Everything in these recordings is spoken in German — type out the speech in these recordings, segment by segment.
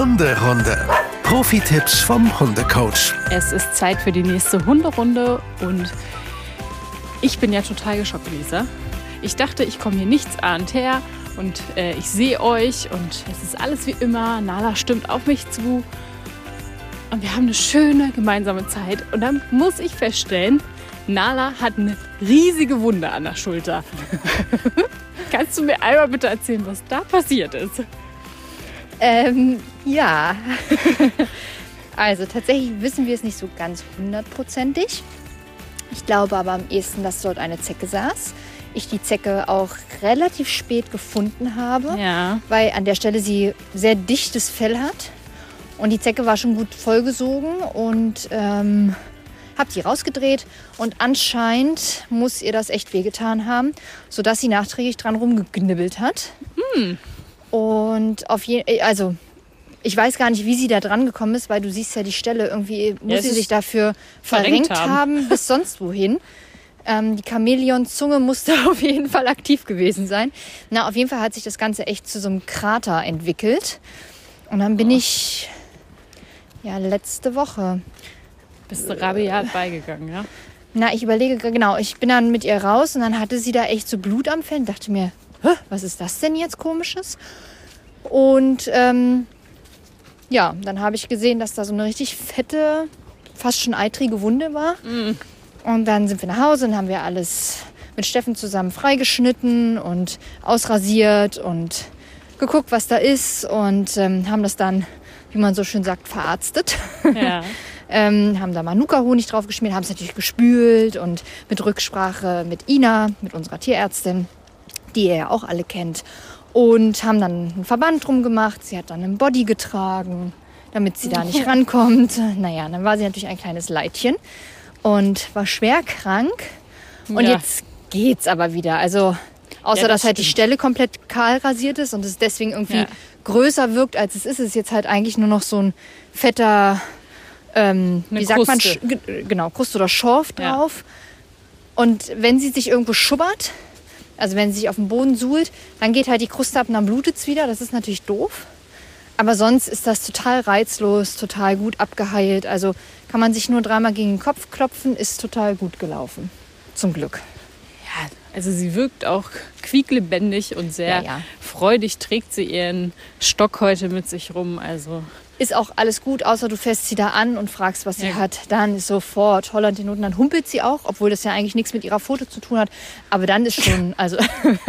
Hunderunde. Profi-Tipps vom Hundecoach. Es ist Zeit für die nächste Hunderunde und ich bin ja total geschockt, Lisa. Ich dachte, ich komme hier nichts ahnt her und äh, ich sehe euch und es ist alles wie immer. Nala stimmt auf mich zu und wir haben eine schöne gemeinsame Zeit. Und dann muss ich feststellen, Nala hat eine riesige Wunde an der Schulter. Kannst du mir einmal bitte erzählen, was da passiert ist? Ähm, ja. also tatsächlich wissen wir es nicht so ganz hundertprozentig. Ich glaube aber am ehesten, dass dort eine Zecke saß. Ich die Zecke auch relativ spät gefunden habe, Ja. weil an der Stelle sie sehr dichtes Fell hat. Und die Zecke war schon gut vollgesogen und ähm, habe die rausgedreht. Und anscheinend muss ihr das echt wehgetan haben, sodass sie nachträglich dran rumgeknibbelt hat. Und auf jeden also ich weiß gar nicht, wie sie da dran gekommen ist, weil du siehst ja die Stelle irgendwie, muss es sie sich dafür verrenkt verrenkt haben. haben, bis sonst wohin. Ähm, die Chamäleon-Zunge musste auf jeden Fall aktiv gewesen sein. Na, auf jeden Fall hat sich das Ganze echt zu so einem Krater entwickelt. Und dann bin ich, ja, letzte Woche. Bist du rabiat beigegangen, ja? Na, ich überlege, genau, ich bin dann mit ihr raus und dann hatte sie da echt so Blut am Fell und dachte mir, was ist das denn jetzt komisches? Und ähm, ja, dann habe ich gesehen, dass da so eine richtig fette, fast schon eitrige Wunde war. Und dann sind wir nach Hause und haben wir alles mit Steffen zusammen freigeschnitten und ausrasiert und geguckt, was da ist und ähm, haben das dann, wie man so schön sagt, verarztet. Ja. Ähm, haben da Manuka-Honig drauf geschmiert, haben es natürlich gespült und mit Rücksprache mit Ina, mit unserer Tierärztin, die ihr ja auch alle kennt. Und haben dann einen Verband drum gemacht. Sie hat dann einen Body getragen, damit sie da nicht rankommt. Naja, dann war sie natürlich ein kleines Leidchen und war schwer krank. Und Ja. jetzt geht's aber wieder. Also außer Ja, das dass halt die stimmt. Stelle komplett kahl rasiert ist und es deswegen irgendwie Ja. größer wirkt, als es ist. Es ist jetzt halt eigentlich nur noch so ein fetter, ähm, wie sagt man, Kruste. Ge- genau, Kruste oder Schorf drauf. Und wenn sie sich irgendwo schubbert, also wenn sie sich auf den Boden suhlt, dann geht halt die Kruste ab und dann blutet es wieder. Das ist natürlich doof. Aber sonst ist das total reizlos, total gut abgeheilt. Also kann man sich nur dreimal gegen den Kopf klopfen, ist total gut gelaufen. Zum Glück. Ja, also sie wirkt auch quieklebendig und sehr Ja, ja. freudig trägt sie ihren Stock heute mit sich rum. Also Ist auch alles gut, außer du fährst sie da an und fragst, was sie Ja. hat. Dann ist sofort Holland den Noten. Dann humpelt sie auch, obwohl das ja eigentlich nichts mit ihrer Foto zu tun hat. Aber dann ist schon, also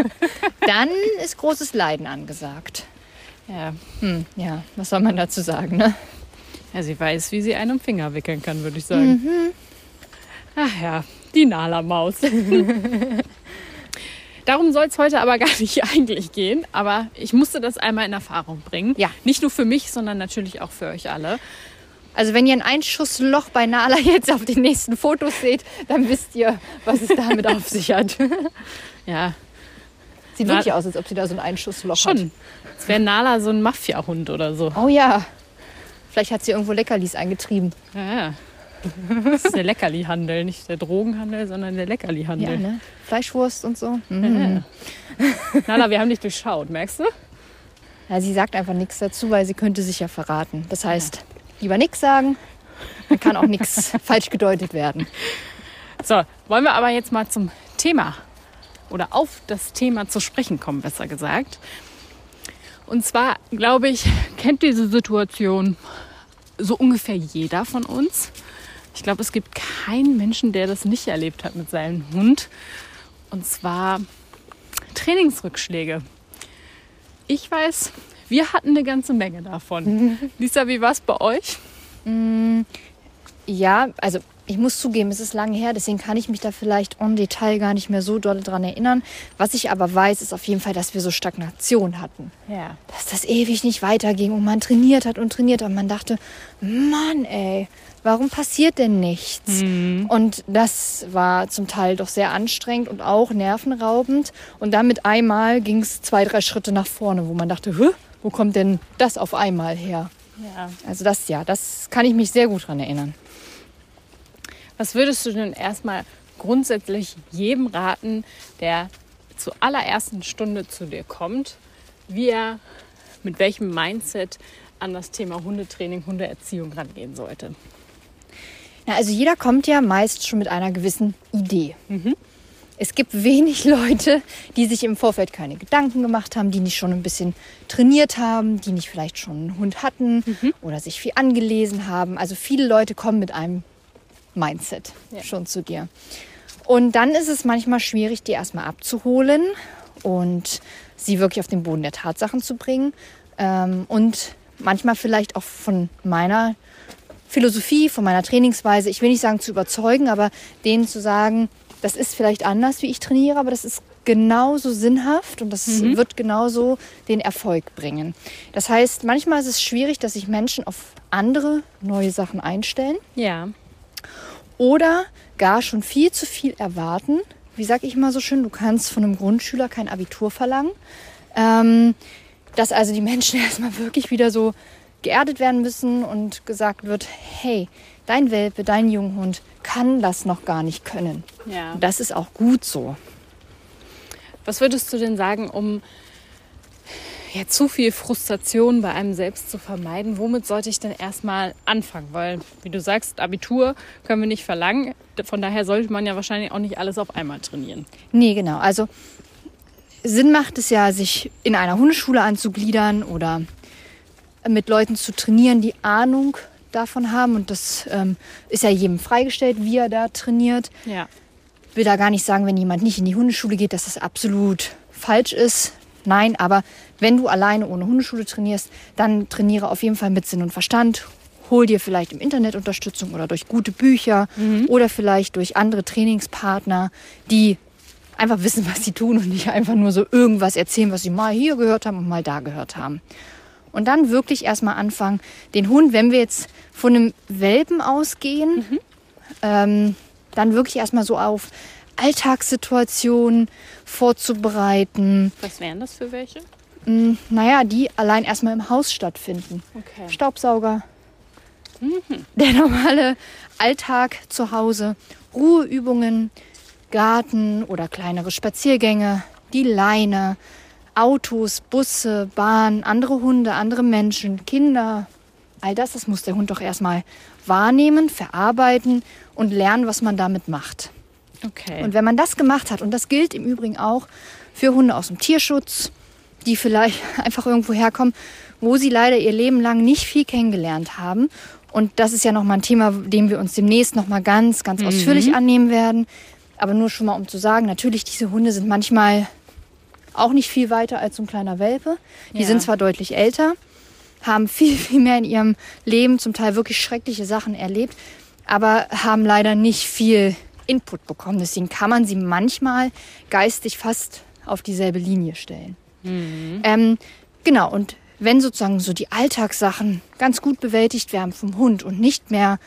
dann ist großes Leiden angesagt. ja, Hm, ja, was soll man dazu sagen, ne? ja, sie weiß, wie sie einen um Finger wickeln kann, würde ich sagen. Ach ja, die Nala-Maus. Darum soll es heute aber gar nicht eigentlich gehen. Aber ich musste das einmal in Erfahrung bringen. Ja. Nicht nur für mich, sondern natürlich auch für euch alle. Also wenn ihr ein Einschussloch bei Nala jetzt auf den nächsten Fotos seht, dann wisst ihr, was es damit auf sich hat. Ja, Sieht Na- wirklich aus, als ob sie da so ein Einschussloch hat. schon. Es wäre Nala so ein Mafia-Hund oder so. Oh ja. Vielleicht hat sie irgendwo Leckerlis eingetrieben. Ja, ja. Das ist der Leckerli-Handel, nicht der Drogenhandel, sondern der Leckerli-Handel. Ja, ne? Fleischwurst und so. Ja, Mhm. ja. Nala, wir haben dich durchschaut, merkst du? Ja, sie sagt einfach nichts dazu, weil sie könnte sich ja verraten. Das heißt, lieber nichts sagen, dann kann auch nichts falsch gedeutet werden. So, wollen wir aber jetzt mal zum Thema oder auf das Thema zu sprechen kommen, besser gesagt. Und zwar, glaube ich, kennt diese Situation so ungefähr jeder von uns. Ich glaube, es gibt keinen Menschen, der das nicht erlebt hat mit seinem Hund. Und zwar Trainingsrückschläge. Ich weiß, wir hatten eine ganze Menge davon. Lisa, wie war es bei euch? Ja, also ich muss zugeben, es ist lange her, deswegen kann ich mich da vielleicht en Detail gar nicht mehr so doll dran erinnern. Was ich aber weiß, ist auf jeden Fall, dass wir so Stagnation hatten. Ja. Dass das ewig nicht weiterging und man trainiert hat und trainiert hat und man dachte, Mann ey, warum passiert denn nichts? Und das war zum Teil doch sehr anstrengend und auch nervenraubend. Und dann mit einmal ging es zwei, drei Schritte nach vorne, wo man dachte, wo kommt denn das auf einmal her? ja. Also das ja, das kann ich mich sehr gut dran erinnern. Was würdest du denn erstmal grundsätzlich jedem raten, der zur allerersten Stunde zu dir kommt, wie er mit welchem Mindset an das Thema Hundetraining, Hundeerziehung rangehen sollte? Na, also jeder kommt ja meist schon mit einer gewissen Idee. Es gibt wenig Leute, die sich im Vorfeld keine Gedanken gemacht haben, die nicht schon ein bisschen trainiert haben, die nicht vielleicht schon einen Hund hatten oder sich viel angelesen haben. Also viele Leute kommen mit einem Mindset Ja. schon zu dir. Und dann ist es manchmal schwierig, die erstmal abzuholen und sie wirklich auf den Boden der Tatsachen zu bringen. Ähm, und manchmal vielleicht auch von meiner Philosophie, von meiner Trainingsweise, ich will nicht sagen zu überzeugen, aber denen zu sagen, das ist vielleicht anders, wie ich trainiere, aber das ist genauso sinnhaft und das wird genauso den Erfolg bringen. Das heißt, manchmal ist es schwierig, dass sich Menschen auf andere neue Sachen einstellen Ja. Oder gar schon viel zu viel erwarten. Wie sag ich mal so schön, du kannst von einem Grundschüler kein Abitur verlangen. Ähm, dass also die Menschen erstmal wirklich wieder so geerdet werden müssen und gesagt wird, hey, dein Welpe, dein Junghund kann das noch gar nicht können. Ja. Das ist auch gut so. Was würdest du denn sagen, um ja, zu viel Frustration bei einem selbst zu vermeiden? Womit sollte ich denn erstmal anfangen? Weil, wie du sagst, Abitur können wir nicht verlangen. Von daher sollte man ja wahrscheinlich auch nicht alles auf einmal trainieren. Nee, genau. Also Sinn macht es ja, sich in einer Hundeschule anzugliedern oder mit Leuten zu trainieren, die Ahnung davon haben. Und das ähm, ist ja jedem freigestellt, wie er da trainiert. Ja. will da gar nicht sagen, wenn jemand nicht in die Hundeschule geht, dass das absolut falsch ist. Nein, aber wenn du alleine ohne Hundeschule trainierst, dann trainiere auf jeden Fall mit Sinn und Verstand. Hol dir vielleicht im Internet Unterstützung oder durch gute Bücher oder vielleicht durch andere Trainingspartner, die einfach wissen, was sie tun und nicht einfach nur so irgendwas erzählen, was sie mal hier gehört haben und mal da gehört haben. Und dann wirklich erstmal anfangen, den Hund, wenn wir jetzt von einem Welpen ausgehen, ähm, dann wirklich erstmal so auf Alltagssituationen vorzubereiten. Was wären das für welche? Mm, Naja, die allein erstmal im Haus stattfinden. Okay. Staubsauger, der normale Alltag zu Hause, Ruheübungen, Garten oder kleinere Spaziergänge, die Leine, Autos, Busse, Bahn, andere Hunde, andere Menschen, Kinder. All das, das muss der Hund doch erstmal wahrnehmen, verarbeiten und lernen, was man damit macht. Okay. Und wenn man das gemacht hat, und das gilt im Übrigen auch für Hunde aus dem Tierschutz, die vielleicht einfach irgendwo herkommen, wo sie leider ihr Leben lang nicht viel kennengelernt haben. Und das ist ja nochmal ein Thema, dem wir uns demnächst nochmal ganz, ganz ausführlich annehmen werden. Aber nur schon mal um zu sagen, natürlich, diese Hunde sind manchmal auch nicht viel weiter als so ein kleiner Welpe. Die Ja. sind zwar deutlich älter, haben viel, viel mehr in ihrem Leben zum Teil wirklich schreckliche Sachen erlebt, aber haben leider nicht viel Input bekommen. Deswegen kann man sie manchmal geistig fast auf dieselbe Linie stellen. Ähm, genau, und wenn sozusagen so die Alltagssachen ganz gut bewältigt werden vom Hund und nicht mehr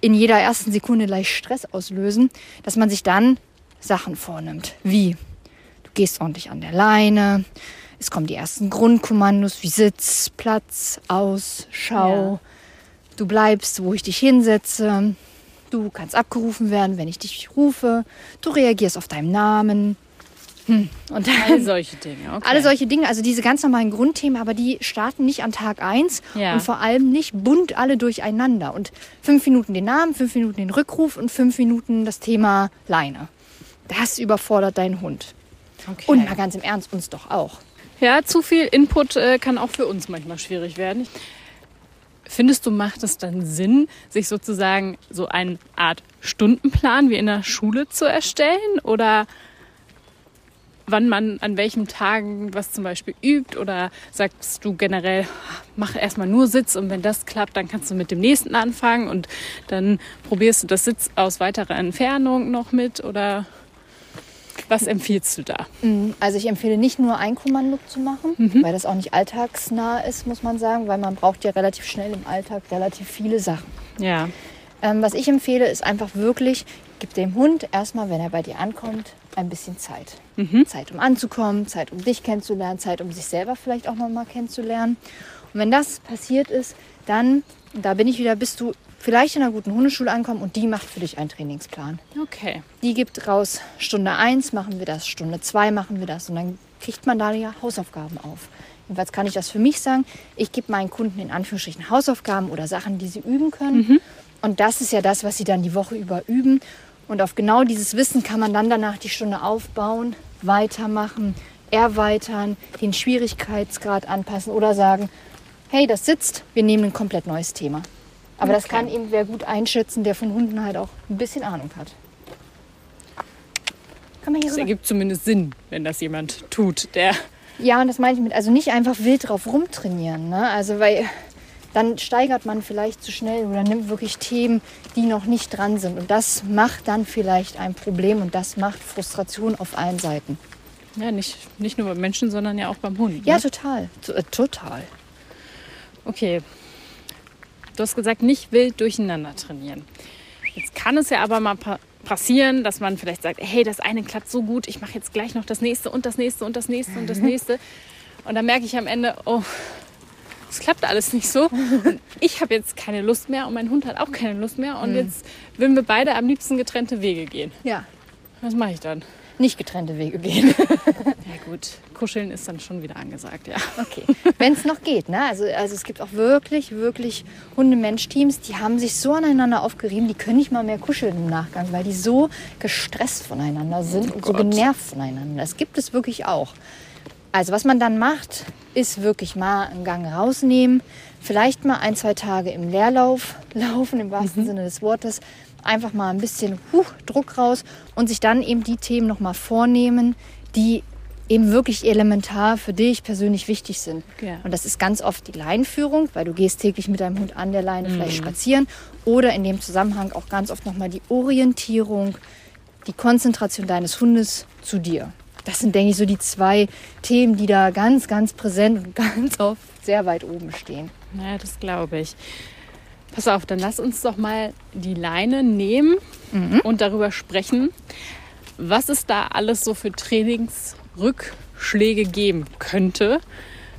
in jeder ersten Sekunde gleich Stress auslösen, dass man sich dann Sachen vornimmt, wie du gehst ordentlich an der Leine, es kommen die ersten Grundkommandos wie Sitz, Platz, Aus, Schau, du bleibst, wo ich dich hinsetze, du kannst abgerufen werden, wenn ich dich rufe, du reagierst auf deinen Namen. Hm. Und dann All solche Dinge. Okay. alle solche Dinge, also diese ganz normalen Grundthemen, aber die starten nicht an Tag 1 Ja. und vor allem nicht bunt alle durcheinander. Und fünf Minuten den Namen, fünf Minuten den Rückruf und fünf Minuten das Thema Leine. Das überfordert deinen Hund. okay. Und mal ganz im Ernst, uns doch auch. Ja, zu viel Input äh, kann auch für uns manchmal schwierig werden. Findest du, macht es dann Sinn, sich sozusagen so eine Art Stundenplan wie in der Schule zu erstellen? Oder wann man an welchen Tagen was zum Beispiel übt? Oder sagst du generell, mach erstmal nur Sitz und wenn das klappt, dann kannst du mit dem nächsten anfangen und dann probierst du das Sitz aus weiterer Entfernung noch mit? Oder was empfiehlst du da? Also ich empfehle nicht nur ein Kommando zu machen, weil das auch nicht alltagsnah ist, muss man sagen, weil man braucht ja relativ schnell im Alltag relativ viele Sachen. Ja. Ähm, was ich empfehle, ist einfach wirklich, gib dem Hund erstmal, wenn er bei dir ankommt, ein bisschen Zeit. Zeit, um anzukommen, Zeit, um dich kennenzulernen, Zeit, um sich selber vielleicht auch nochmal kennenzulernen. Und wenn das passiert ist, dann, da bin ich wieder, bist du vielleicht in einer guten Hundeschule ankommen und die macht für dich einen Trainingsplan. Okay. Die gibt raus, Stunde 1 machen wir das, Stunde 2 machen wir das und dann kriegt man da ja Hausaufgaben auf. Was kann ich das für mich sagen? Ich gebe meinen Kunden in Anführungsstrichen Hausaufgaben oder Sachen, die sie üben können. Und das ist ja das, was sie dann die Woche über üben. Und auf genau dieses Wissen kann man dann danach die Stunde aufbauen, weitermachen, erweitern, den Schwierigkeitsgrad anpassen oder sagen, hey, das sitzt, wir nehmen ein komplett neues Thema. Aber das Okay. kann eben wer gut einschätzen, der von Hunden halt auch ein bisschen Ahnung hat. Kann man hier Es rüber? ergibt zumindest Sinn, wenn das jemand tut, der Ja, und das meine ich mit, also nicht einfach wild drauf rumtrainieren. Ne? Also, weil dann steigert man vielleicht zu schnell oder nimmt wirklich Themen, die noch nicht dran sind. Und das macht dann vielleicht ein Problem und das macht Frustration auf allen Seiten. ja nicht, nicht nur beim Menschen, sondern ja auch beim Hund. Ja, ne? total. To- äh, total. Okay. Du hast gesagt, nicht wild durcheinander trainieren. Jetzt kann es ja aber mal pa passieren, dass man vielleicht sagt, hey, das eine klappt so gut, ich mache jetzt gleich noch das nächste und das nächste und das nächste und das nächste. Und dann merke ich am Ende, oh, es klappt alles nicht so. Und ich habe jetzt keine Lust mehr und mein Hund hat auch keine Lust mehr. Und jetzt würden wir beide am liebsten getrennte Wege gehen. Ja. Was mache ich dann? Nicht getrennte Wege gehen. Ja gut, kuscheln ist dann schon wieder angesagt, ja. Okay. Wenn es noch geht. Ne? Also, also es gibt auch wirklich, wirklich Hunde-Mensch-Teams, die haben sich so aneinander aufgerieben, die können nicht mal mehr kuscheln im Nachgang, weil die so gestresst voneinander sind und so genervt voneinander. Das gibt es wirklich auch. Also was man dann macht, ist wirklich mal einen Gang rausnehmen, vielleicht mal ein, zwei Tage im Leerlauf laufen, im wahrsten Sinne des Wortes, einfach mal ein bisschen huh, Druck raus und sich dann eben die Themen noch mal vornehmen, die eben wirklich elementar für dich persönlich wichtig sind. Ja. Und das ist ganz oft die Leinführung, weil du gehst täglich mit deinem Hund an der Leine vielleicht spazieren oder in dem Zusammenhang auch ganz oft noch mal die Orientierung, die Konzentration deines Hundes zu dir. Das sind, denke ich, so die zwei Themen, die da ganz, ganz präsent und ganz oft sehr weit oben stehen. Naja, das glaube ich. Pass auf, dann lass uns doch mal die Leine nehmen und darüber sprechen, was es da alles so für Trainingsrückschläge geben könnte,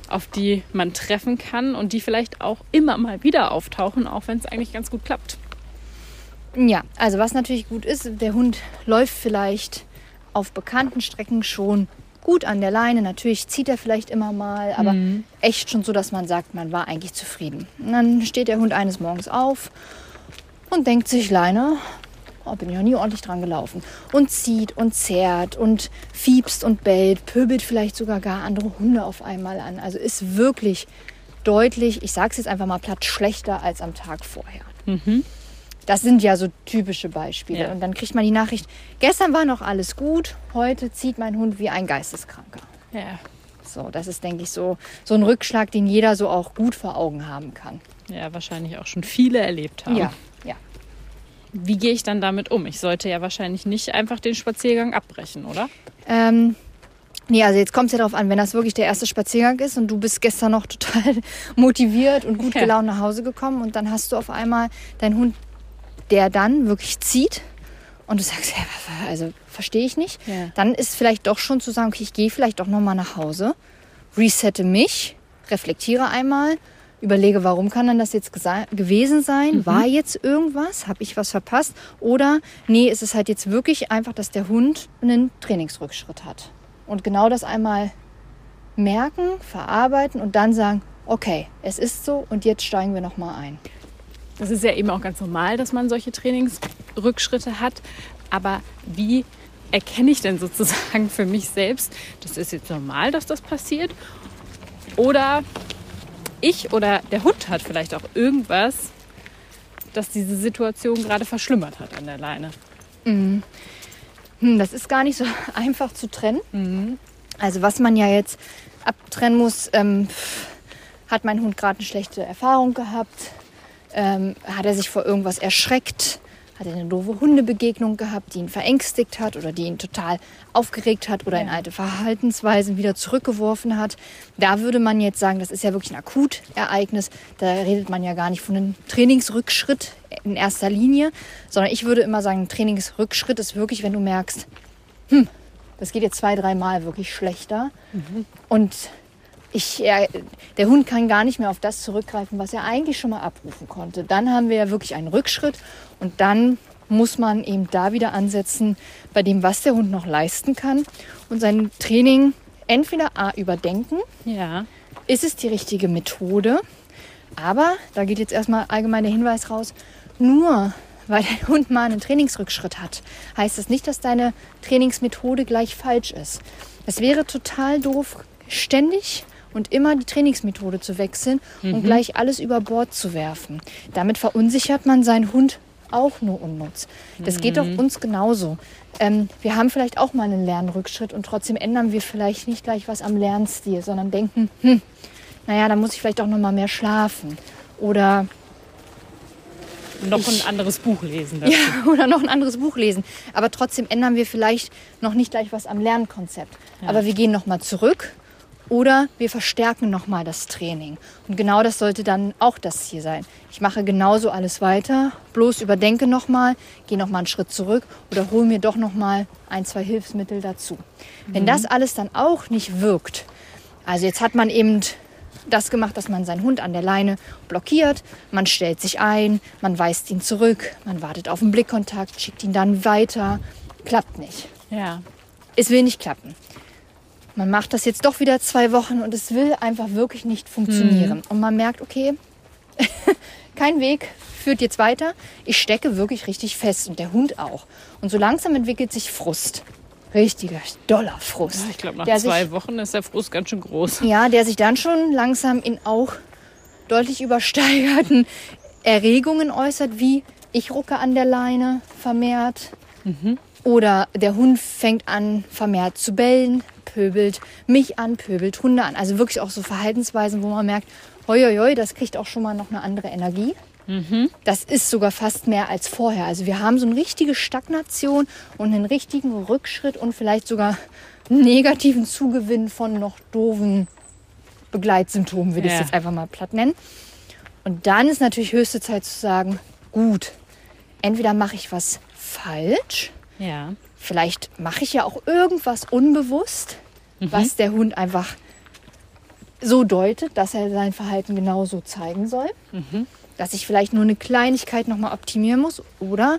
auf die man treffen kann und die vielleicht auch immer mal wieder auftauchen, auch wenn es eigentlich ganz gut klappt. Ja, also was natürlich gut ist, der Hund läuft vielleicht auf bekannten Strecken schon gut an der Leine. Natürlich zieht er vielleicht immer mal, aber echt schon so, dass man sagt, man war eigentlich zufrieden. Und dann steht der Hund eines Morgens auf und denkt sich, Leine, oh, bin ich noch nie ordentlich dran gelaufen. Und zieht und zerrt und fiebst und bellt, pöbelt vielleicht sogar gar andere Hunde auf einmal an. Also ist wirklich deutlich, ich sage es jetzt einfach mal platt, schlechter als am Tag vorher. Das sind ja so typische Beispiele. Ja. Und dann kriegt man die Nachricht, gestern war noch alles gut, heute zieht mein Hund wie ein Geisteskranker. Ja, So, das ist, denke ich, so, so ein Rückschlag, den jeder so auch gut vor Augen haben kann. ja, wahrscheinlich auch schon viele erlebt haben. Ja. Wie gehe ich dann damit um? Ich sollte ja wahrscheinlich nicht einfach den Spaziergang abbrechen, oder? Ähm, nee, also jetzt kommt es ja darauf an, wenn das wirklich der erste Spaziergang ist und du bist gestern noch total motiviert und gut gelaunt nach Hause gekommen und dann hast du auf einmal deinen Hund, der dann wirklich zieht und du sagst, ja, also verstehe ich nicht. Ja. Dann ist vielleicht doch schon zu sagen, okay, ich gehe vielleicht doch nochmal nach Hause, resette mich, reflektiere einmal, überlege, warum kann dann das jetzt gewesen sein? War jetzt irgendwas? Habe ich was verpasst? Oder nee, ist es halt jetzt wirklich einfach, dass der Hund einen Trainingsrückschritt hat. Und genau das einmal merken, verarbeiten und dann sagen, okay, es ist so und jetzt steigen wir nochmal ein. Das ist ja eben auch ganz normal, dass man solche Trainingsrückschritte hat. Aber wie erkenne ich denn sozusagen für mich selbst, das ist jetzt normal, dass das passiert? Oder ich oder der Hund hat vielleicht auch irgendwas, das diese Situation gerade verschlimmert hat an der Leine. Hm, das ist gar nicht so einfach zu trennen. Also was man ja jetzt abtrennen muss, ähm, hat mein Hund gerade eine schlechte Erfahrung gehabt? Ähm, hat er sich vor irgendwas erschreckt? Hat er eine doofe Hundebegegnung gehabt, die ihn verängstigt hat oder die ihn total aufgeregt hat oder in alte Verhaltensweisen wieder zurückgeworfen hat? Da würde man jetzt sagen, das ist ja wirklich ein Akutereignis. Da redet man ja gar nicht von einem Trainingsrückschritt in erster Linie, sondern ich würde immer sagen, ein Trainingsrückschritt ist wirklich, wenn du merkst, hm, das geht jetzt zwei, dreimal wirklich schlechter. Und ich, er, der Hund kann gar nicht mehr auf das zurückgreifen, was er eigentlich schon mal abrufen konnte. Dann haben wir ja wirklich einen Rückschritt und dann muss man eben da wieder ansetzen bei dem, was der Hund noch leisten kann und sein Training entweder A überdenken, Ja. ist es die richtige Methode? Aber da geht jetzt erstmal allgemein der Hinweis raus, nur weil dein Hund mal einen Trainingsrückschritt hat, heißt das nicht, dass deine Trainingsmethode gleich falsch ist. Es wäre total doof, ständig und immer die Trainingsmethode zu wechseln und gleich alles über Bord zu werfen. Damit verunsichert man seinen Hund auch nur unnutz. Das geht doch uns genauso. Ähm, wir haben vielleicht auch mal einen Lernrückschritt und trotzdem ändern wir vielleicht nicht gleich was am Lernstil, sondern denken, hm, naja, da muss ich vielleicht auch noch mal mehr schlafen. Oder Noch Ich- ein anderes Buch lesen. Dazu. ja, oder noch ein anderes Buch lesen. Aber trotzdem ändern wir vielleicht noch nicht gleich was am Lernkonzept. Aber wir gehen noch mal zurück oder wir verstärken noch mal das Training. Und genau das sollte dann auch das Ziel sein. Ich mache genauso alles weiter, bloß überdenke noch mal, gehe noch mal einen Schritt zurück oder hole mir doch noch mal ein, zwei Hilfsmittel dazu. Wenn das alles dann auch nicht wirkt, also jetzt hat man eben das gemacht, dass man seinen Hund an der Leine blockiert, man stellt sich ein, man weist ihn zurück, man wartet auf einen Blickkontakt, schickt ihn dann weiter. Klappt nicht. Ja. Es will nicht klappen. Man macht das jetzt doch wieder zwei Wochen und es will einfach wirklich nicht funktionieren. Und man merkt, okay, kein Weg führt jetzt weiter. Ich stecke wirklich richtig fest und der Hund auch. Und so langsam entwickelt sich Frust. Richtiger, doller Frust. Ich glaube, nach zwei sich, Wochen ist der Frust ganz schön groß. Ja, der sich dann schon langsam in auch deutlich übersteigerten Erregungen äußert, wie ich rucke an der Leine vermehrt. Oder der Hund fängt an vermehrt zu bellen, pöbelt mich an, pöbelt Hunde an. Also wirklich auch so Verhaltensweisen, wo man merkt, hoi, hoi, hoi, das kriegt auch schon mal noch eine andere Energie. Das ist sogar fast mehr als vorher. Also wir haben so eine richtige Stagnation und einen richtigen Rückschritt und vielleicht sogar einen negativen Zugewinn von noch doofen Begleitsymptomen, will ich es Ja. jetzt einfach mal platt nennen. Und dann ist natürlich höchste Zeit zu sagen, gut, entweder mache ich was falsch, Ja. vielleicht mache ich ja auch irgendwas unbewusst, was der Hund einfach so deutet, dass er sein Verhalten genauso zeigen soll. Dass ich vielleicht nur eine Kleinigkeit nochmal optimieren muss. Oder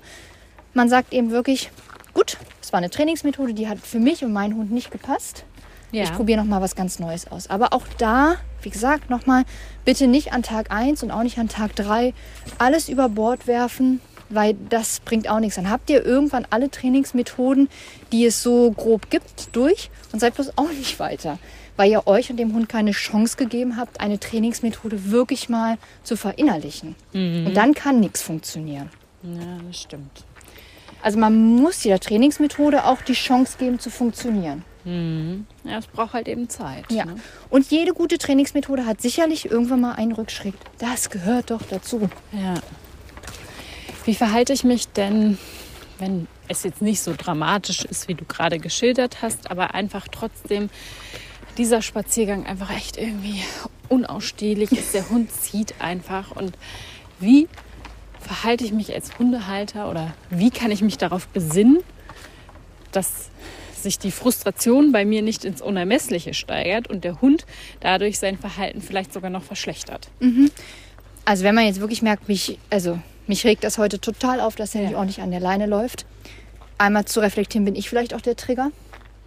man sagt eben wirklich, gut, es war eine Trainingsmethode, die hat für mich und meinen Hund nicht gepasst. ja. Ich probiere nochmal was ganz Neues aus. Aber auch da, wie gesagt, nochmal, bitte nicht an Tag 1 und auch nicht an Tag 3 alles über Bord werfen, weil das bringt auch nichts. Dann habt ihr irgendwann alle Trainingsmethoden, die es so grob gibt, durch und seid bloß auch nicht weiter. Weil ihr euch und dem Hund keine Chance gegeben habt, eine Trainingsmethode wirklich mal zu verinnerlichen. Und dann kann nichts funktionieren. ja, das stimmt. Also man muss der Trainingsmethode auch die Chance geben zu funktionieren. Ja, es braucht halt eben Zeit. Ja. Ne? Und jede gute Trainingsmethode hat sicherlich irgendwann mal einen Rückschritt. Das gehört doch dazu. Ja. Wie verhalte ich mich denn, wenn es jetzt nicht so dramatisch ist, wie du gerade geschildert hast, aber einfach trotzdem dieser Spaziergang einfach echt irgendwie unausstehlich ist. Der Hund zieht einfach. Und wie verhalte ich mich als Hundehalter oder wie kann ich mich darauf besinnen, dass sich die Frustration bei mir nicht ins Unermessliche steigert und der Hund dadurch sein Verhalten vielleicht sogar noch verschlechtert. Also wenn man jetzt wirklich merkt, mich, also mich regt das heute total auf, dass er nicht Ja. ordentlich an der Leine läuft. Einmal zu reflektieren, bin ich vielleicht auch der Trigger?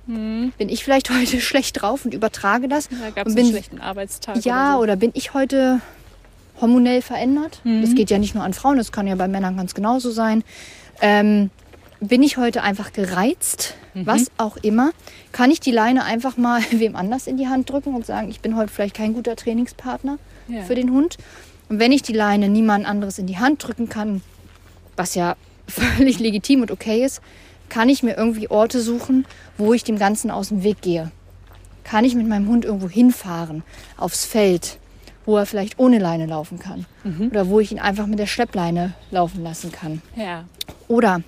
Bin ich vielleicht heute schlecht drauf und übertrage das? Da gab es einen schlechten Arbeitstag. Ja, oder oder bin ich heute hormonell verändert? Das geht ja nicht nur an Frauen, das kann ja bei Männern ganz genauso sein. Ähm, bin ich heute einfach gereizt? Was auch immer. Kann ich die Leine einfach mal wem anders in die Hand drücken und sagen, ich bin heute vielleicht kein guter Trainingspartner Ja. für den Hund? Und wenn ich die Leine niemand anderes in die Hand drücken kann, was ja völlig legitim und okay ist, kann ich mir irgendwie Orte suchen, wo ich dem Ganzen aus dem Weg gehe. Kann ich mit meinem Hund irgendwo hinfahren, aufs Feld, wo er vielleicht ohne Leine laufen kann. Oder wo ich ihn einfach mit der Schleppleine laufen lassen kann. Ja. Oder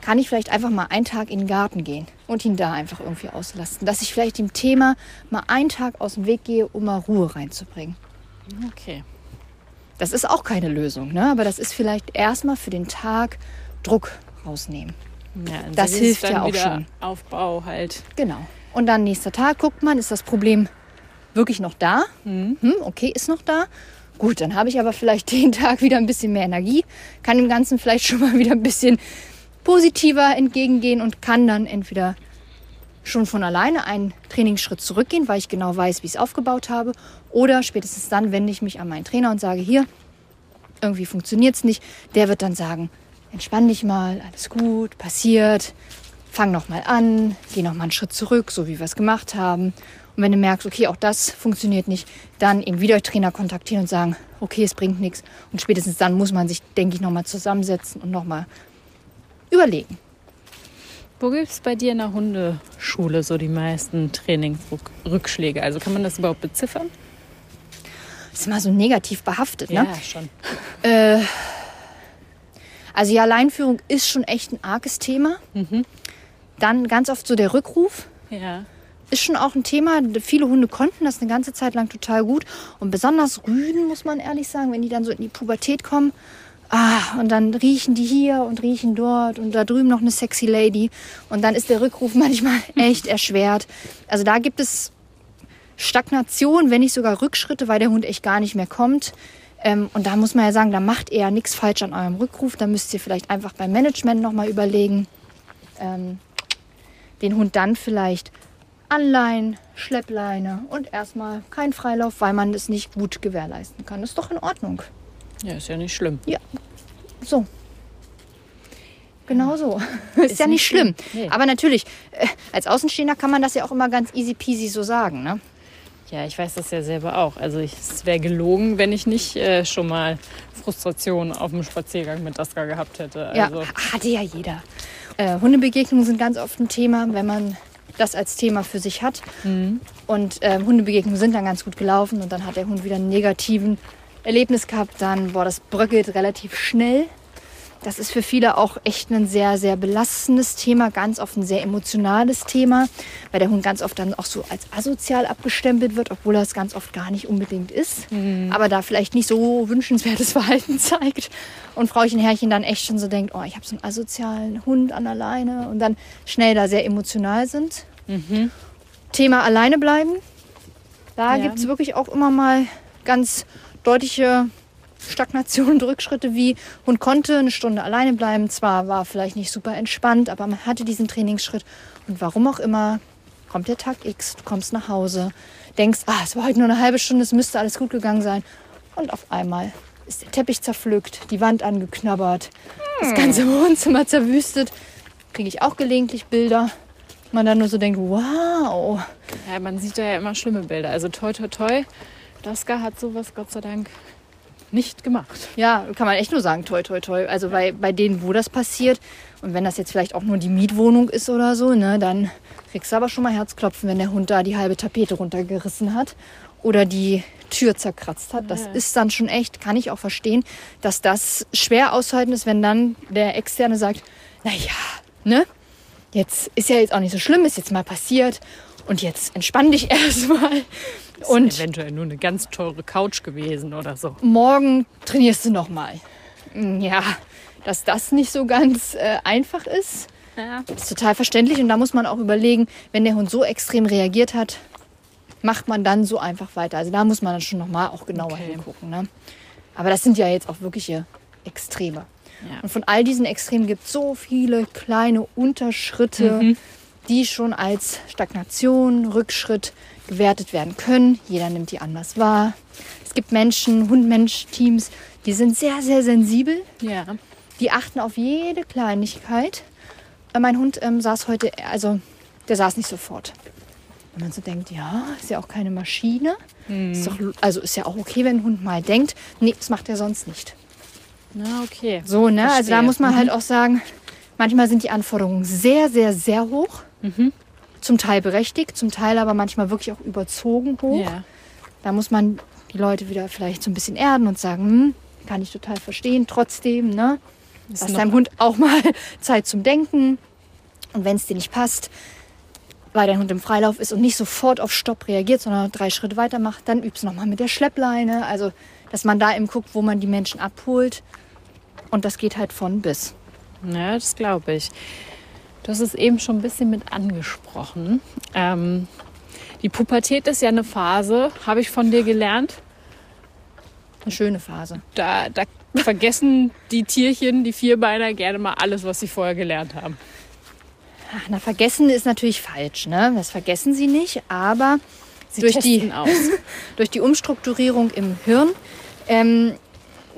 kann ich vielleicht einfach mal einen Tag in den Garten gehen und ihn da einfach irgendwie auslasten. Dass ich vielleicht dem Thema mal einen Tag aus dem Weg gehe, um mal Ruhe reinzubringen. Okay. Das ist auch keine Lösung, ne? aber das ist vielleicht erstmal für den Tag Druck rausnehmen. Ja, Das hilft dann ja auch schon. Aufbau halt. Genau. Und dann nächster Tag guckt man, ist das Problem wirklich noch da? Hm, okay, ist noch da. Gut, dann habe ich aber vielleicht den Tag wieder ein bisschen mehr Energie, kann dem Ganzen vielleicht schon mal wieder ein bisschen positiver entgegengehen und kann dann entweder schon von alleine einen Trainingsschritt zurückgehen, weil ich genau weiß, wie ich es aufgebaut habe, Oder spätestens dann wende ich mich an meinen Trainer und sage, hier, irgendwie funktioniert es nicht. Der wird dann sagen, entspann dich mal, alles gut, passiert, fang noch mal an, geh noch mal einen Schritt zurück, so wie wir es gemacht haben. Und wenn du merkst, okay, auch das funktioniert nicht, dann eben wieder Trainer kontaktieren und sagen, okay, es bringt nichts. Und spätestens dann muss man sich, denke ich, noch mal zusammensetzen und noch mal überlegen. Wo gibt es bei dir in der Hundeschule so die meisten Trainingsrückschläge? Also kann man das überhaupt beziffern? Ist immer so negativ behaftet, ne? Ja, schon. Äh, also die Alleinführung ist schon echt ein arges Thema. Dann ganz oft so der Rückruf Ja. ist schon auch ein Thema. Viele Hunde konnten das eine ganze Zeit lang total gut. Und besonders Rüden, muss man ehrlich sagen, wenn die dann so in die Pubertät kommen. Ah, und dann riechen die hier und riechen dort und da drüben noch eine sexy Lady. Und dann ist der Rückruf manchmal echt erschwert. Also da gibt es Stagnation, wenn nicht sogar Rückschritte, weil der Hund echt gar nicht mehr kommt. Ähm, und da muss man ja sagen, da macht ihr nichts falsch an eurem Rückruf. Da müsst ihr vielleicht einfach beim Management nochmal überlegen, ähm, den Hund dann vielleicht anleihen, Schleppleine und erstmal kein Freilauf, weil man das nicht gut gewährleisten kann. Das ist doch in Ordnung. Ja, ist ja nicht schlimm. So. Genau so. ist, Ist ja nicht nicht schlimm. schlimm. Nee. Aber natürlich, äh, als Außenstehender kann man das ja auch immer ganz easy peasy so sagen. Ne? Ja, ich weiß das ja selber auch. Also ich, es wäre gelogen, wenn ich nicht äh, schon mal Frustration auf dem Spaziergang mit Daska gehabt hätte. Ja, Also, hatte ja jeder. Äh, Hundebegegnungen sind ganz oft ein Thema, wenn man das als Thema für sich hat. Und äh, Hundebegegnungen sind dann ganz gut gelaufen und dann hat der Hund wieder einen negativen Erlebnis gehabt. Dann, boah, das bröckelt relativ schnell. Das ist für viele auch echt ein sehr, sehr belastendes Thema, ganz oft ein sehr emotionales Thema, weil der Hund ganz oft dann auch so als asozial abgestempelt wird, obwohl er es ganz oft gar nicht unbedingt ist, aber da vielleicht nicht so wünschenswertes Verhalten zeigt. Und Frauchen Herrchen dann echt schon so denkt, oh, ich habe so einen asozialen Hund an der Leine und dann schnell da sehr emotional sind. Thema alleine bleiben. Da Ja. gibt es wirklich auch immer mal ganz deutliche Stagnationen und Rückschritte wie Hund konnte eine Stunde alleine bleiben. Zwar war vielleicht nicht super entspannt, aber man hatte diesen Trainingsschritt. Und warum auch immer, kommt der Tag X, du kommst nach Hause, denkst, ah, es war heute nur eine halbe Stunde, es müsste alles gut gegangen sein. Und auf einmal ist der Teppich zerpflückt, die Wand angeknabbert, das ganze Wohnzimmer zerwüstet. Kriege ich auch gelegentlich Bilder. Man dann nur so denkt, wow. ja, man sieht da ja immer schlimme Bilder. Also toi, toi, toi. Daska hat sowas Gott sei Dank nicht gemacht. Ja, kann man echt nur sagen, toi, toi, toi. Also bei, bei denen, wo das passiert, und wenn das jetzt vielleicht auch nur die Mietwohnung ist oder so, ne, dann kriegst du aber schon mal Herzklopfen, wenn der Hund da die halbe Tapete runtergerissen hat oder die Tür zerkratzt hat. Das Ja. ist dann schon echt, kann ich auch verstehen, dass das schwer auszuhalten ist, wenn dann der Externe sagt, naja, ne, jetzt ist ja jetzt auch nicht so schlimm, ist jetzt mal passiert und jetzt entspann dich erstmal. Ist Und eventuell nur eine ganz teure Couch gewesen oder so. morgen trainierst du noch mal. Ja, dass das nicht so ganz äh, einfach ist, Ja. ist total verständlich. Und da muss man auch überlegen, wenn der Hund so extrem reagiert hat, macht man dann so einfach weiter. Also da muss man dann schon noch mal auch genauer Okay. hingucken. Ne? Aber das sind ja jetzt auch wirkliche Extreme. Ja. Und von all diesen Extremen gibt es so viele kleine Unterschritte, die schon als Stagnation, Rückschritt gewertet werden können. Jeder nimmt die anders wahr. Es gibt Menschen, Hund-Mensch-Teams, die sind sehr, sehr sensibel. Ja. Die achten auf jede Kleinigkeit. Äh, Mein Hund ähm, saß heute, also der saß nicht sofort. Und man so denkt, ja, ist ja auch keine Maschine. Ist doch, also ist ja auch okay, wenn ein Hund mal denkt, nee, das macht er sonst nicht. Na, okay. So, ne? Also da Verstehe. muss man halt auch sagen, manchmal sind die Anforderungen sehr, sehr, sehr hoch. Zum Teil berechtigt, zum Teil aber manchmal wirklich auch überzogen hoch. Ja. Da muss man die Leute wieder vielleicht so ein bisschen erden und sagen, hm, kann ich total verstehen. Trotzdem, ne? Ist Lass deinem Hund auch mal Zeit zum Denken. Und wenn es dir nicht passt, weil dein Hund im Freilauf ist und nicht sofort auf Stopp reagiert, sondern drei Schritte weiter macht, dann übst nochmal mit der Schleppleine. Also, dass man da eben guckt, wo man die Menschen abholt. Und das geht halt von bis. Ja, das glaube ich. Hast es eben schon ein bisschen mit angesprochen. Ähm, die Pubertät ist ja eine Phase, habe ich von dir gelernt. Eine schöne Phase. Da, da vergessen die Tierchen, die Vierbeiner, gerne mal alles, was sie vorher gelernt haben. Ach, na, vergessen ist natürlich falsch, ne? Das vergessen sie nicht, aber Sie durch die, durch die Umstrukturierung im Hirn ähm,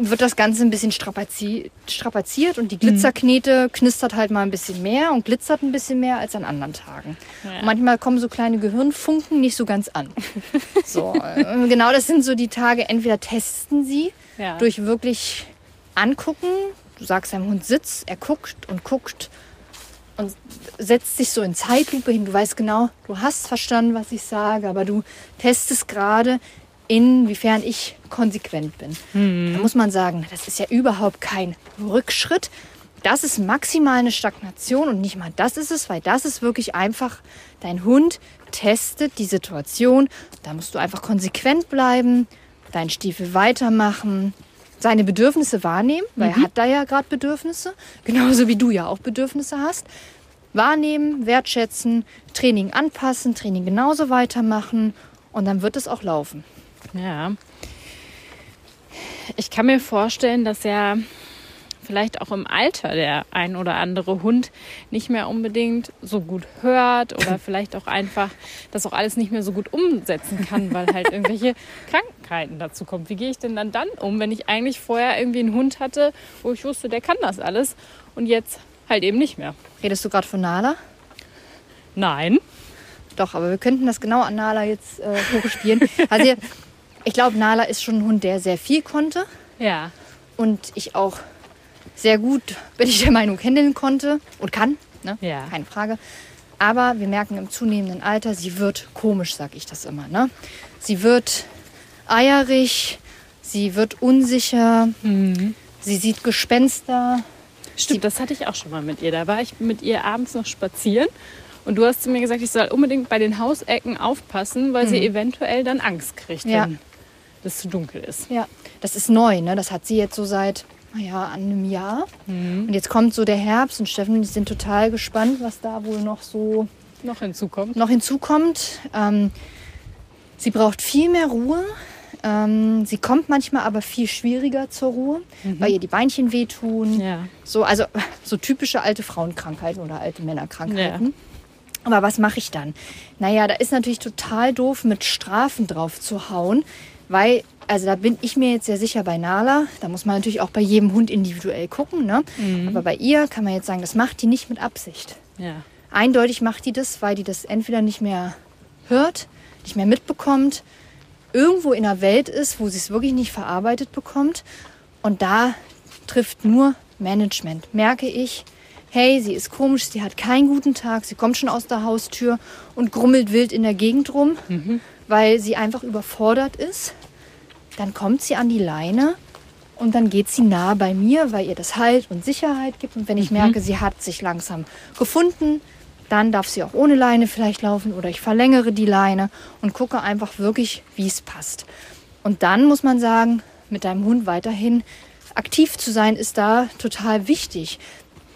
wird das Ganze ein bisschen strapazi strapaziert und die Glitzerknete knistert halt mal ein bisschen mehr und glitzert ein bisschen mehr als an anderen Tagen. Ja. Manchmal kommen so kleine Gehirnfunken nicht so ganz an. so, äh, genau das sind so die Tage, entweder testen sie Ja. durch wirklich angucken. Du sagst deinem Hund Sitz, er guckt und guckt und setzt sich so in Zeitlupe hin. Du weißt genau, du hast verstanden, was ich sage, aber du testest gerade, inwiefern ich konsequent bin. Da muss man sagen, das ist ja überhaupt kein Rückschritt. Das ist maximal eine Stagnation und nicht mal das ist es, weil das ist wirklich einfach, dein Hund testet die Situation. Da musst du einfach konsequent bleiben, deinen Stiefel weitermachen, seine Bedürfnisse wahrnehmen, weil er hat da ja gerade Bedürfnisse, genauso wie du ja auch Bedürfnisse hast. Wahrnehmen, wertschätzen, Training anpassen, Training genauso weitermachen und dann wird es auch laufen. Ja. Ich kann mir vorstellen, dass ja vielleicht auch im Alter der ein oder andere Hund nicht mehr unbedingt so gut hört oder vielleicht auch einfach das auch alles nicht mehr so gut umsetzen kann, weil halt irgendwelche Krankheiten dazu kommen. Wie gehe ich denn dann dann um, wenn ich eigentlich vorher irgendwie einen Hund hatte, wo ich wusste, der kann das alles und jetzt halt eben nicht mehr? Redest du gerade von Nala? Nein. Doch, aber wir könnten das genau an Nala jetzt äh, hochspielen. Also ich glaube, Nala ist schon ein Hund, der sehr viel konnte Ja. und ich auch sehr gut, bin ich der Meinung, handeln konnte und kann. Ne? Ja. Keine Frage. Aber wir merken im zunehmenden Alter, sie wird komisch, sag ich das immer. Ne? Sie wird eierig, sie wird unsicher, sie sieht Gespenster. Stimmt, das hatte ich auch schon mal mit ihr. Da war ich mit ihr abends noch spazieren und du hast zu mir gesagt, ich soll unbedingt bei den Hausecken aufpassen, weil sie eventuell dann Angst kriegt, Ja. wenn es zu dunkel ist. Ja, das ist neu, ne? Das hat sie jetzt so seit, naja, einem Jahr. Und jetzt kommt so der Herbst und Steffen und ich sind total gespannt, was da wohl noch so Noch hinzukommt. noch hinzukommt. Ähm, sie braucht viel mehr Ruhe. Ähm, sie kommt manchmal aber viel schwieriger zur Ruhe, weil ihr die Beinchen wehtun. Ja. So, also so typische alte Frauenkrankheiten oder alte Männerkrankheiten. Aber was mache ich dann? Naja, da ist natürlich total doof, mit Strafen drauf zu hauen, weil, also da bin ich mir jetzt sehr sicher bei Nala. Da muss man natürlich auch bei jedem Hund individuell gucken. Ne? Aber bei ihr kann man jetzt sagen, das macht die nicht mit Absicht. Ja. Eindeutig macht die das, weil die das entweder nicht mehr hört, nicht mehr mitbekommt, irgendwo in der Welt ist, wo sie es wirklich nicht verarbeitet bekommt. Und da trifft nur Management. Merke ich, hey, sie ist komisch, sie hat keinen guten Tag, sie kommt schon aus der Haustür und grummelt wild in der Gegend rum, weil sie einfach überfordert ist. Dann kommt sie an die Leine und dann geht sie nah bei mir, weil ihr das Halt und Sicherheit gibt. Und wenn ich merke, sie hat sich langsam gefunden, dann darf sie auch ohne Leine vielleicht laufen oder ich verlängere die Leine und gucke einfach wirklich, wie es passt. Und dann muss man sagen, mit deinem Hund weiterhin aktiv zu sein, ist da total wichtig.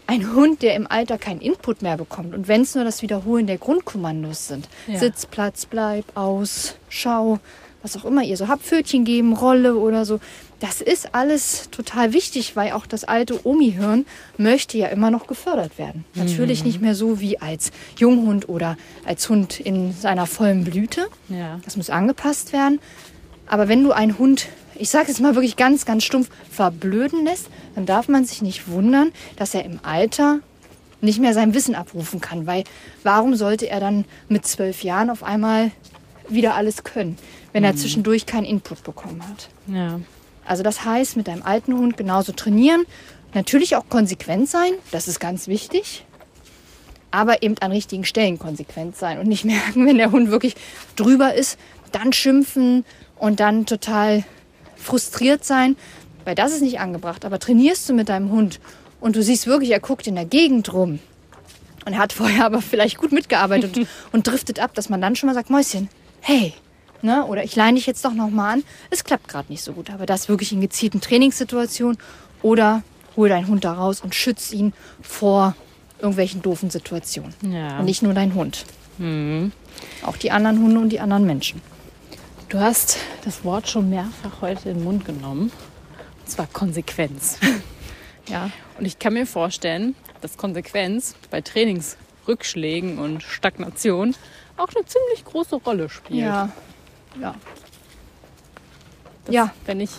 Ein Hund, der im Alter keinen Input mehr bekommt und wenn es nur das Wiederholen der Grundkommandos sind, Ja. Sitz, Platz, bleib, aus, schau, was auch immer ihr so habt, Pfötchen geben, Rolle oder so, das ist alles total wichtig, weil auch das alte Omi-Hirn möchte ja immer noch gefördert werden. Natürlich nicht mehr so wie als Junghund oder als Hund in seiner vollen Blüte. Ja. Das muss angepasst werden. Aber wenn du einen Hund, ich sage es mal wirklich ganz, ganz stumpf, verblöden lässt, dann darf man sich nicht wundern, dass er im Alter nicht mehr sein Wissen abrufen kann. Weil warum sollte er dann mit zwölf Jahren auf einmal wieder alles können, wenn er zwischendurch keinen Input bekommen hat? Ja. Also das heißt, mit deinem alten Hund genauso trainieren. Natürlich auch konsequent sein, das ist ganz wichtig. Aber eben an richtigen Stellen konsequent sein und nicht merken, wenn der Hund wirklich drüber ist, dann schimpfen und dann total frustriert sein, weil das ist nicht angebracht. Aber trainierst du mit deinem Hund und du siehst wirklich, er guckt in der Gegend rum und er hat vorher aber vielleicht gut mitgearbeitet und, und driftet ab, dass man dann schon mal sagt, Mäuschen, hey, ne? oder ich leine dich jetzt doch noch mal an. Es klappt gerade nicht so gut, aber das wirklich in gezielten Trainingssituationen oder hol deinen Hund da raus und schütz ihn vor irgendwelchen doofen Situationen. Ja. Und nicht nur dein Hund. Auch die anderen Hunde und die anderen Menschen. Du hast das Wort schon mehrfach heute in den Mund genommen. Und zwar Konsequenz. Ja. Und ich kann mir vorstellen, dass Konsequenz bei Trainingsrückschlägen und Stagnation auch eine ziemlich große Rolle spielt. Ja. Ja. dass, Ja. Wenn ich,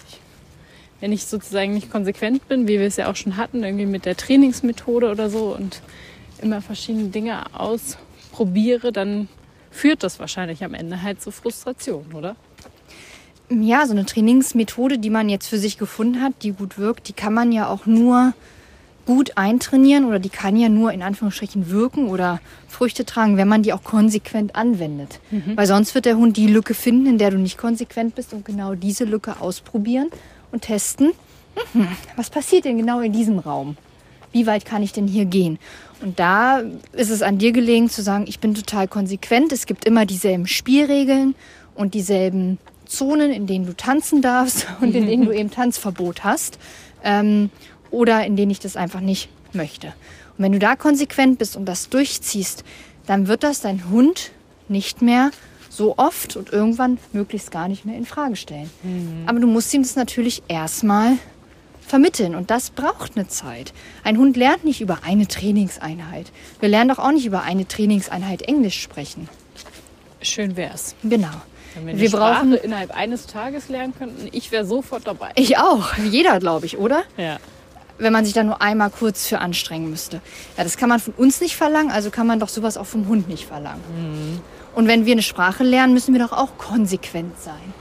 wenn ich sozusagen nicht konsequent bin, wie wir es ja auch schon hatten, irgendwie mit der Trainingsmethode oder so und immer verschiedene Dinge ausprobiere, dann führt das wahrscheinlich am Ende halt zu Frustration, oder? Ja, so eine Trainingsmethode, die man jetzt für sich gefunden hat, die gut wirkt, die kann man ja auch nur gut eintrainieren oder die kann ja nur in Anführungsstrichen wirken oder Früchte tragen, wenn man die auch konsequent anwendet. Weil sonst wird der Hund die Lücke finden, in der du nicht konsequent bist und genau diese Lücke ausprobieren und testen. Mhm, was passiert denn genau in diesem Raum? Wie weit kann ich denn hier gehen? Und da ist es an dir gelegen zu sagen, ich bin total konsequent. Es gibt immer dieselben Spielregeln und dieselben Zonen, in denen du tanzen darfst und in denen du eben Tanzverbot hast. Ähm, oder in denen ich das einfach nicht möchte. Und wenn du da konsequent bist und das durchziehst, dann wird das dein Hund nicht mehr so oft und irgendwann möglichst gar nicht mehr in Frage stellen. Aber du musst ihm das natürlich erstmal vermitteln und das braucht eine Zeit. Ein Hund lernt nicht über eine Trainingseinheit. Wir lernen doch auch nicht über eine Trainingseinheit Englisch sprechen. Schön wär's. Genau. Wenn wir, Wir die brauchen- Sprache innerhalb eines Tages lernen könnten, ich wäre sofort dabei. Ich auch. Jeder, glaube ich, oder? Ja. Wenn man sich da nur einmal kurz für anstrengen müsste. Ja, das kann man von uns nicht verlangen, also kann man doch sowas auch vom Hund nicht verlangen. Und wenn wir eine Sprache lernen, müssen wir doch auch konsequent sein.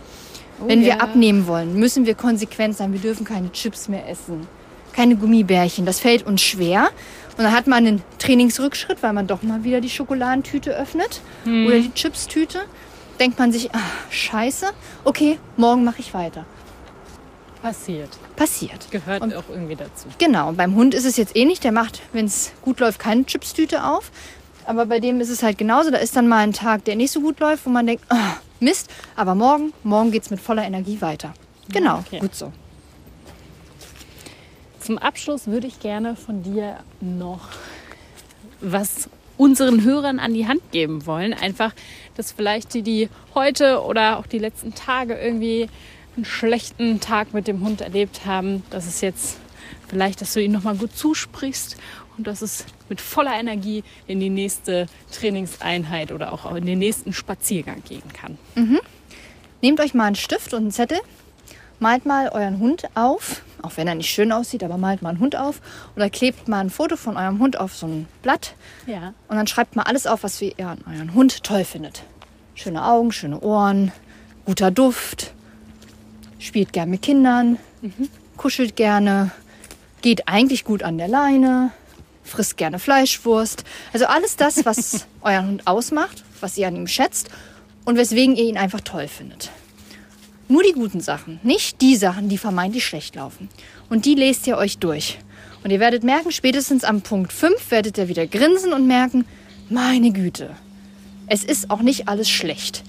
Wenn wir ja. abnehmen wollen, müssen wir konsequent sein. Wir dürfen keine Chips mehr essen, keine Gummibärchen. Das fällt uns schwer. Und dann hat man einen Trainingsrückschritt, weil man doch mal wieder die Schokoladentüte öffnet oder die Chipstüte. Denkt man sich, ah, scheiße, okay, morgen mache ich weiter. Passiert. Passiert. Gehört Und- auch irgendwie dazu. Genau, und beim Hund ist es jetzt ähnlich. Der macht, wenn es gut läuft, keine Chipstüte auf. Aber bei dem ist es halt genauso. Da ist dann mal ein Tag, der nicht so gut läuft, wo man denkt, ah, Mist. Aber morgen, morgen geht es mit voller Energie weiter. Genau, Okay. gut so. Zum Abschluss würde ich gerne von dir noch was unseren Hörern an die Hand geben wollen. Einfach, dass vielleicht die, die heute oder auch die letzten Tage irgendwie einen schlechten Tag mit dem Hund erlebt haben, dass es jetzt vielleicht, dass du ihn nochmal gut zusprichst und dass es mit voller Energie in die nächste Trainingseinheit oder auch in den nächsten Spaziergang gehen kann. Nehmt euch mal einen Stift und einen Zettel, malt mal euren Hund auf, auch wenn er nicht schön aussieht, aber malt mal einen Hund auf oder klebt mal ein Foto von eurem Hund auf so ein Blatt Ja. und dann schreibt mal alles auf, was ihr an euren Hund toll findet. Schöne Augen, schöne Ohren, guter Duft, spielt gern mit Kindern, kuschelt gerne, geht eigentlich gut an der Leine, frisst gerne Fleischwurst. Also alles das, was euren Hund ausmacht, was ihr an ihm schätzt und weswegen ihr ihn einfach toll findet. Nur die guten Sachen, nicht die Sachen, die vermeintlich schlecht laufen. Und die lest ihr euch durch. Und ihr werdet merken, spätestens am Punkt 5 werdet ihr wieder grinsen und merken, meine Güte, es ist auch nicht alles schlecht.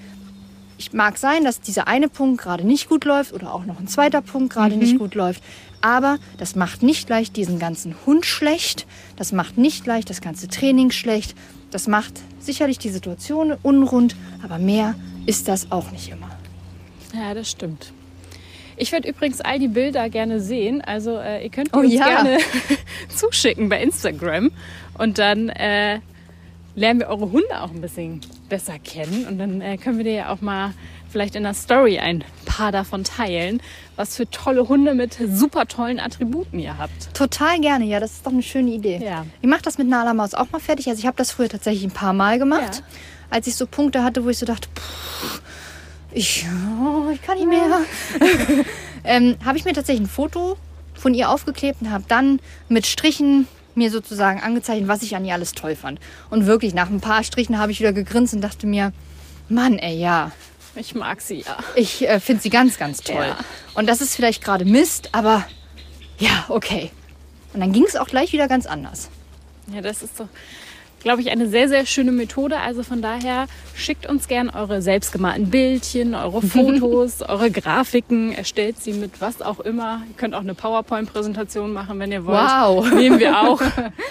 Ich mag sein, dass dieser eine Punkt gerade nicht gut läuft oder auch noch ein zweiter Punkt gerade nicht gut läuft. Aber das macht nicht gleich diesen ganzen Hund schlecht. Das macht nicht gleich das ganze Training schlecht. Das macht sicherlich die Situation unrund, aber mehr ist das auch nicht immer. Ja, das stimmt. Ich würde übrigens all die Bilder gerne sehen. Also äh, ihr könnt die Oh uns ja. gerne zuschicken bei Instagram. Und dann äh, lernen wir eure Hunde auch ein bisschen besser kennen. Und dann äh, können wir dir ja auch mal vielleicht in der Story ein paar davon teilen, was für tolle Hunde mit super tollen Attributen ihr habt. Total gerne, ja, das ist doch eine schöne Idee. Ja. Ich mache das mit Nala Maus auch mal fertig. Also ich habe das früher tatsächlich ein paar Mal gemacht, Ja. als ich so Punkte hatte, wo ich so dachte, pff, ich, oh, ich kann nicht mehr. ähm, habe ich mir tatsächlich ein Foto von ihr aufgeklebt und habe dann mit Strichen mir sozusagen angezeichnet, was ich an ihr alles toll fand. Und wirklich, nach ein paar Strichen habe ich wieder gegrinst und dachte mir, Mann, ey, ja, Ich mag sie ja. ich äh, finde sie ganz, ganz toll. Ja. Und das ist vielleicht gerade Mist, aber ja, okay. Und dann ging es auch gleich wieder ganz anders. Ja, das ist doch, glaube ich, eine sehr, sehr schöne Methode. Also von daher schickt uns gern eure selbstgemalten Bildchen, eure Fotos, eure Grafiken. Erstellt sie mit was auch immer. Ihr könnt auch eine PowerPoint-Präsentation machen, wenn ihr wollt. Wow. Nehmen wir auch.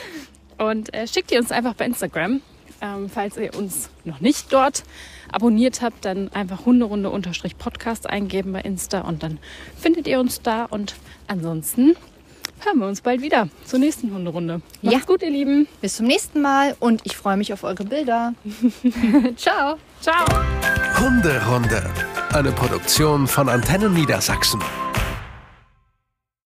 Und äh, schickt ihr uns einfach bei Instagram. Ähm, falls ihr uns noch nicht dort abonniert habt, dann einfach Hunderunde-Podcast eingeben bei Insta und dann findet ihr uns da. Und ansonsten hören wir uns bald wieder zur nächsten Hunderunde. Macht's Ja. gut, ihr Lieben. Bis zum nächsten Mal und ich freue mich auf eure Bilder. Ciao. Ciao. Hunderunde. Eine Produktion von Antennen Niedersachsen.